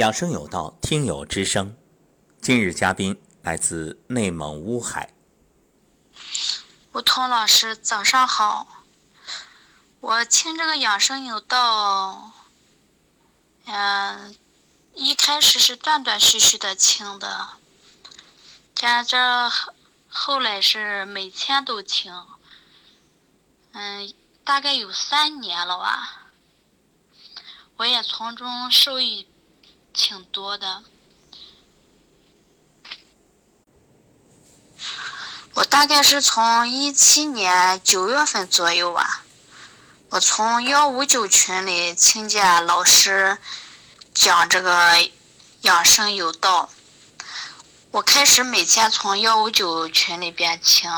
养生有道，听友之声。今日嘉宾来自内蒙乌海。吴彤老师，早上好。我听这个养生有道，嗯，一开始是断断续续的听的，但这后来是每天都听，嗯，大概有三年了吧。我也从中受益挺多的。我大概是从一七年九月份左右吧，我从幺五九群里听见老师讲这个养生有道，我开始每天从幺五九群里边听，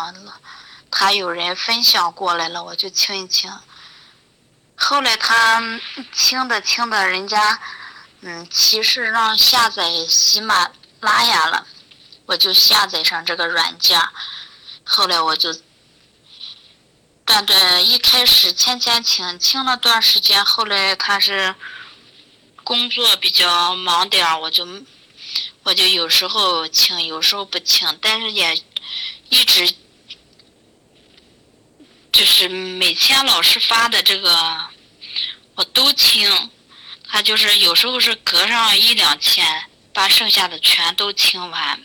他有人分享过来了，我就听一听。后来他听着听着，人家嗯提示让下载喜马拉雅了，我就下载上这个软件。后来我就断断一开始天天听，听了段时间，后来他是工作比较忙点，我就我就有时候听，有时候不听，但是也一直。就是每天老师发的这个，我都听。他就是有时候是隔上一两天，把剩下的全都听完。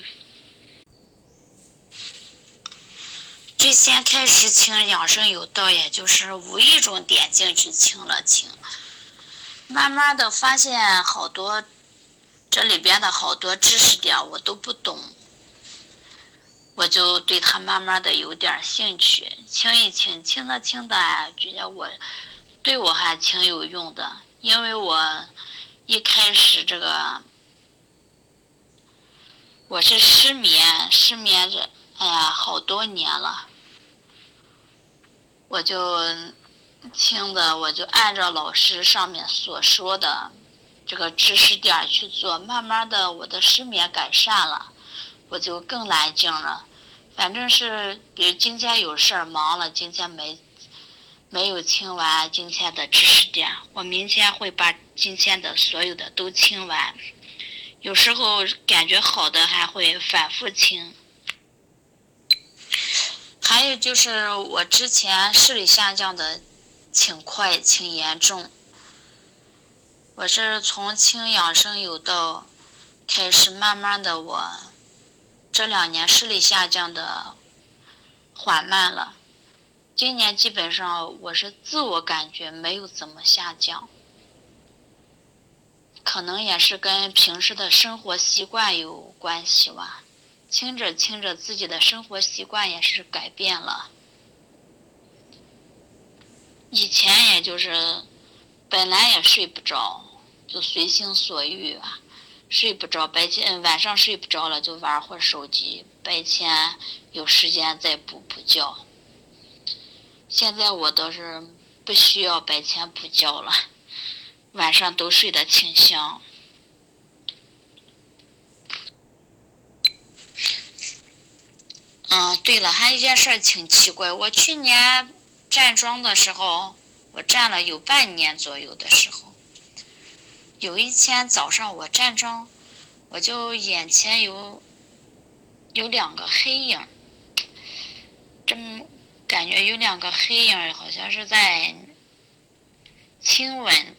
最先开始听养生有道，也就是无意中点进去听了听，慢慢的发现好多这里边的好多知识点我都不懂。我就对他慢慢的有点兴趣，听一听，听着听着，觉得我对我还挺有用的。因为我一开始这个我是失眠，失眠这哎呀好多年了，我就听的，我就按照老师上面所说的这个知识点去做，慢慢的我的失眠改善了。我就更来劲了，反正是比如今天有事儿忙了，今天没没有听完今天的知识点，我明天会把今天的所有的都听完。有时候感觉好的还会反复听。还有就是我之前视力下降的挺快挺严重，我是从听养生有道开始，慢慢的我。这两年视力下降的缓慢了，今年基本上我是自我感觉没有怎么下降，可能也是跟平时的生活习惯有关系吧。听着听着，自己的生活习惯也是改变了，以前也就是本来也睡不着，就随心所欲啊。睡不着，白天晚上睡不着了就玩会儿手机，白天有时间再补补觉。现在我倒是不需要白天补觉了，晚上都睡得挺香。嗯，对了，还有一件事挺奇怪，我去年站桩的时候，我站了有半年左右的时候。有一天早上我站桩，我就眼前有有两个黑影，感觉有两个黑影，好像是在亲吻。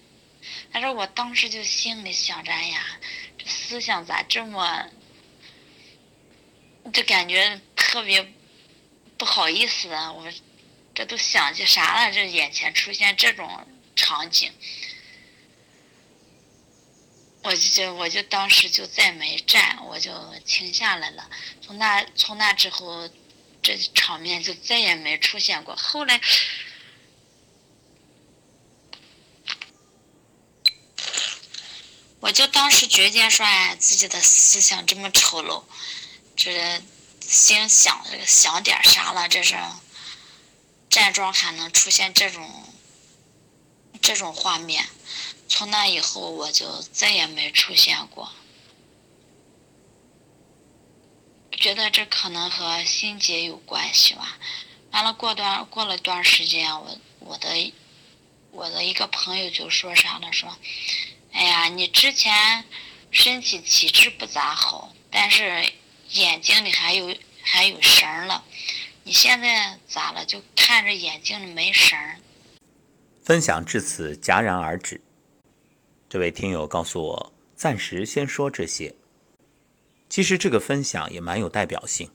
但是我当时就心里想着，哎呀，这思想咋这么，就感觉特别不好意思啊！我这都想起啥了？这眼前出现这种场景。我就我就当时就再没站，我就停下来了。从那从那之后，这场面就再也没出现过。后来，我就当时觉得说，哎，自己的思想这么丑陋，这心想想点啥了？这是站桩还能出现这种这种画面？从那以后，我就再也没出现过。觉得这可能和心结有关系吧。完了，过段过了段时间，我我的我的一个朋友就说啥了，说：“哎呀，你之前身体体质不咋好，但是眼睛里还有还有神了。你现在咋了？就看着眼睛里没神。分享至此戛然而止。这位听友告诉我，暂时先说这些。其实这个分享也蛮有代表性，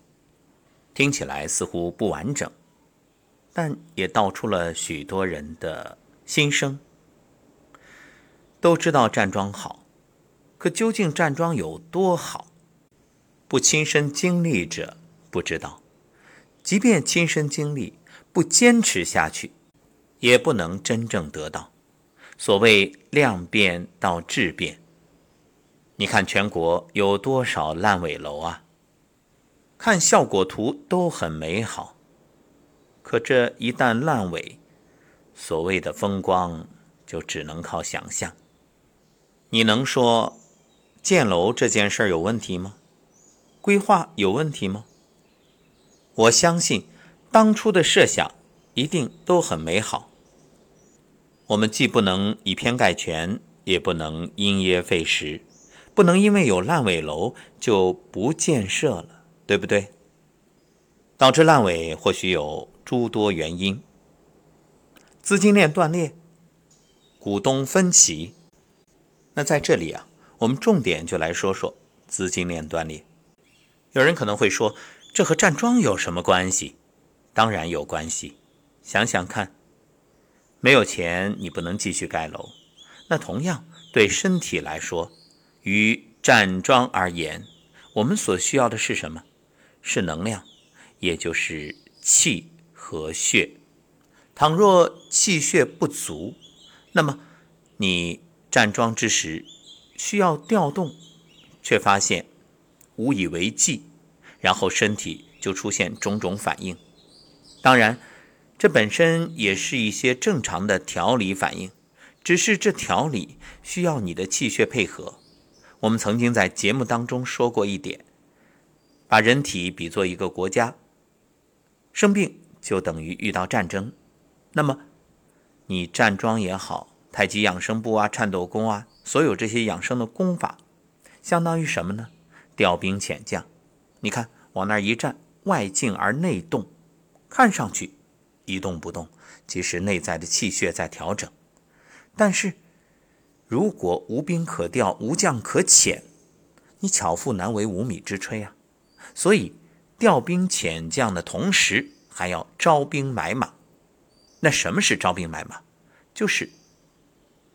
听起来似乎不完整，但也道出了许多人的心声。都知道站桩好，可究竟站桩有多好？不亲身经历者不知道。即便亲身经历，不坚持下去，也不能真正得到。所谓量变到质变。你看全国有多少烂尾楼啊？看效果图都很美好，可这一旦烂尾，所谓的风光就只能靠想象。你能说建楼这件事有问题吗？规划有问题吗？我相信当初的设想一定都很美好。我们既不能以偏概全，也不能因噎废食。不能因为有烂尾楼就不建设了，对不对？导致烂尾或许有诸多原因：资金链断裂、股东分歧。那在这里啊，我们重点就来说说资金链断裂。有人可能会说，这和站桩有什么关系？当然有关系。想想看，没有钱你不能继续盖楼。那同样对身体来说。于站桩而言，我们所需要的是什么？是能量，也就是气和血。倘若气血不足，那么你站桩之时需要调动，却发现无以为继，然后身体就出现种种反应。当然，这本身也是一些正常的调理反应，只是这调理需要你的气血配合。我们曾经在节目当中说过一点，把人体比作一个国家，生病就等于遇到战争。那么，你站桩也好，太极养生步啊、颤抖功啊，所有这些养生的功法，相当于什么呢？调兵遣将。你看，往那儿一站，外静而内动，看上去一动不动，其实内在的气血在调整，但是。如果无兵可调，无将可遣，你巧妇难为无米之炊啊！所以调兵遣将的同时，还要招兵买马。那什么是招兵买马？就是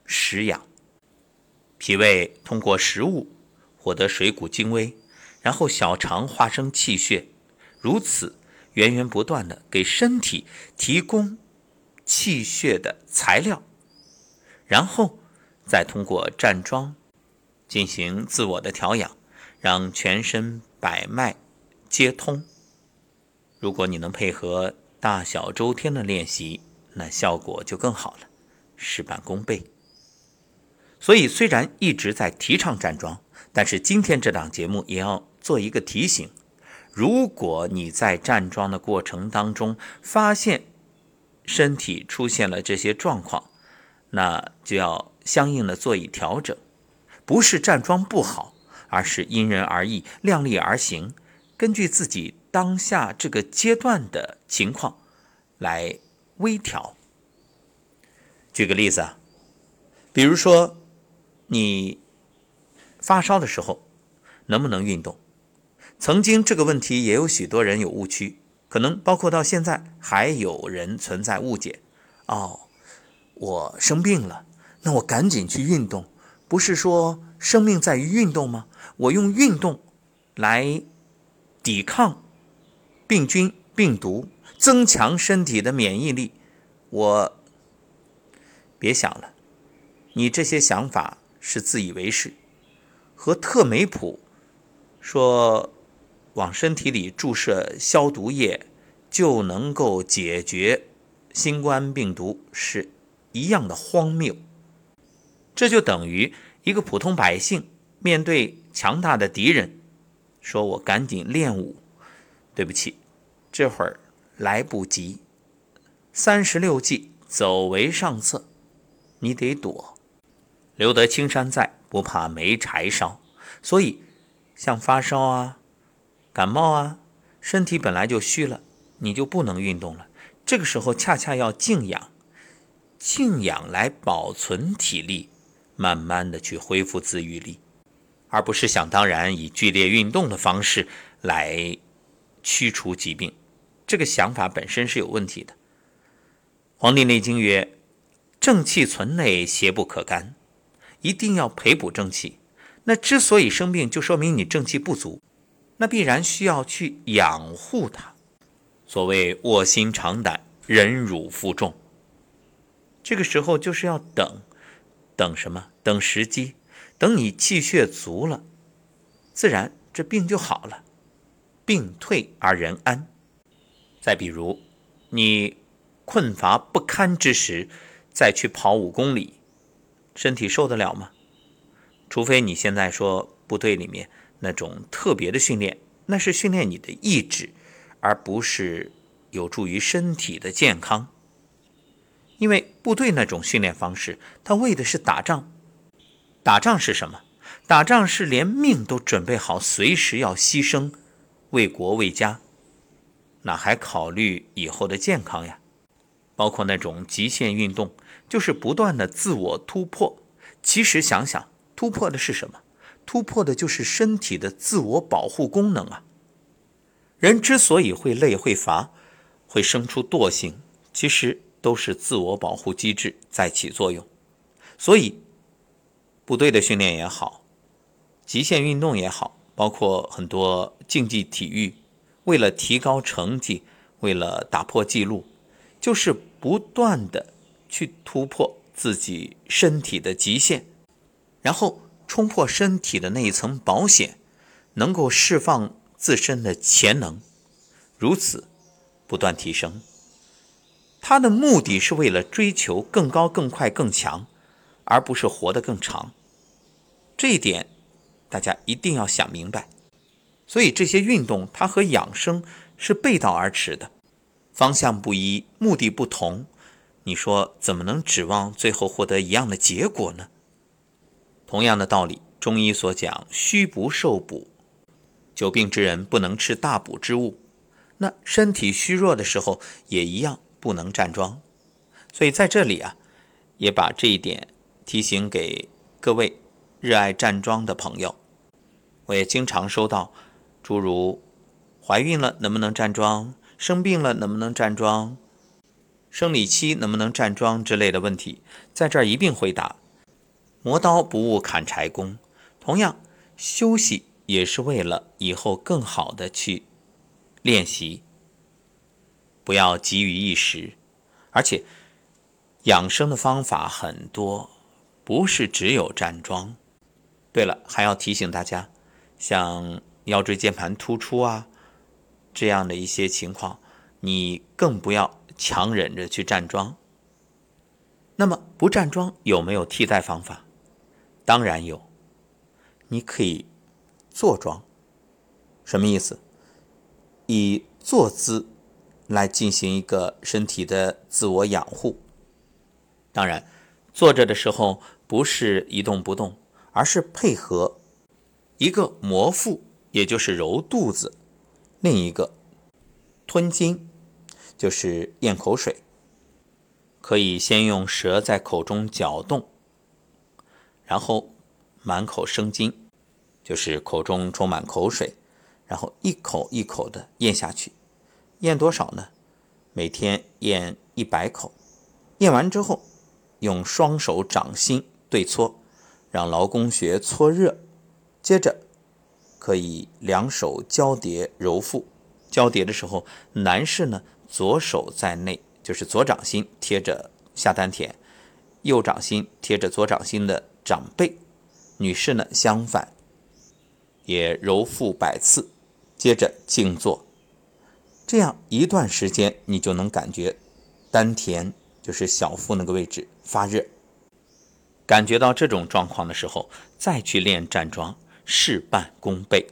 食养。脾胃通过食物获得水谷精微，然后小肠化生气血，如此源源不断的给身体提供气血的材料，然后。再通过站桩进行自我的调养，让全身百脉皆通。如果你能配合大小周天的练习，那效果就更好了，事半功倍。所以，虽然一直在提倡站桩，但是今天这档节目也要做一个提醒：如果你在站桩的过程当中发现身体出现了这些状况，那就要。相应的做以调整，不是站桩不好，而是因人而异，量力而行，根据自己当下这个阶段的情况来微调。举个例子啊，比如说你发烧的时候能不能运动？曾经这个问题也有许多人有误区，可能包括到现在还有人存在误解。哦，我生病了。那我赶紧去运动，不是说生命在于运动吗？我用运动来抵抗病菌、病毒，增强身体的免疫力。我别想了，你这些想法是自以为是，和特梅普说往身体里注射消毒液就能够解决新冠病毒是一样的荒谬。这就等于一个普通百姓面对强大的敌人，说我赶紧练武。对不起，这会儿来不及。三十六计，走为上策，你得躲。留得青山在，不怕没柴烧。所以像发烧啊、感冒啊，身体本来就虚了，你就不能运动了。这个时候恰恰要静养，静养来保存体力，慢慢的去恢复自愈力，而不是想当然以剧烈运动的方式来驱除疾病。这个想法本身是有问题的。《黄帝内经》曰：“正气存内，邪不可干。”一定要培补正气。那之所以生病，就说明你正气不足，那必然需要去养护它。所谓卧薪尝胆，忍辱负重。这个时候就是要等，等什么？等时机，等你气血足了，自然这病就好了，病退而人安。再比如，你困乏不堪之时，再去跑五公里，身体受得了吗？除非你现在说部队里面那种特别的训练，那是训练你的意志，而不是有助于身体的健康。因为部队那种训练方式，他为的是打仗。打仗是什么？打仗是连命都准备好，随时要牺牲，为国为家。哪还考虑以后的健康呀？包括那种极限运动，就是不断的自我突破。其实想想，突破的是什么？突破的就是身体的自我保护功能啊。人之所以会累、会乏、会生出惰性，其实都是自我保护机制在起作用。所以，部队的训练也好，极限运动也好，包括很多竞技体育。为了提高成绩，为了打破记录，就是不断的去突破自己身体的极限，然后冲破身体的那一层保险，能够释放自身的潜能，如此不断提升。他的目的是为了追求更高、更快、更强，而不是活得更长。这一点大家一定要想明白。所以这些运动，它和养生是背道而驰的，方向不一，目的不同，你说怎么能指望最后获得一样的结果呢？同样的道理，中医所讲“虚不受补”，久病之人不能吃大补之物，那身体虚弱的时候也一样不能站桩。所以在这里啊，也把这一点提醒给各位热爱站桩的朋友。我也经常收到。诸如怀孕了能不能站桩，生病了能不能站桩，生理期能不能站桩之类的问题，在这儿一并回答。磨刀不误砍柴工，同样休息也是为了以后更好的去练习，不要急于一时。而且养生的方法很多，不是只有站桩。对了，还要提醒大家，像。腰椎间盘突出啊，这样的一些情况，你更不要强忍着去站桩。那么不站桩有没有替代方法？当然有，你可以坐桩。什么意思？以坐姿来进行一个身体的自我养护。当然，坐着的时候不是一动不动，而是配合一个摩腹。也就是揉肚子，另一个吞津，就是咽口水。可以先用舌在口中搅动，然后满口生津，就是口中充满口水，然后一口一口的咽下去。咽多少呢？每天咽一百口。咽完之后，用双手掌心对搓，让劳宫穴搓热，接着。可以两手交叠揉腹，交叠的时候，男士呢左手在内，就是左掌心贴着下丹田，右掌心贴着左掌心的掌背；女士呢相反，也揉腹百次，接着静坐，这样一段时间，你就能感觉丹田就是小腹那个位置发热。感觉到这种状况的时候，再去练站桩。事半功倍。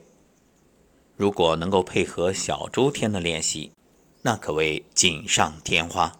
如果能够配合小周天的练习，那可谓锦上添花。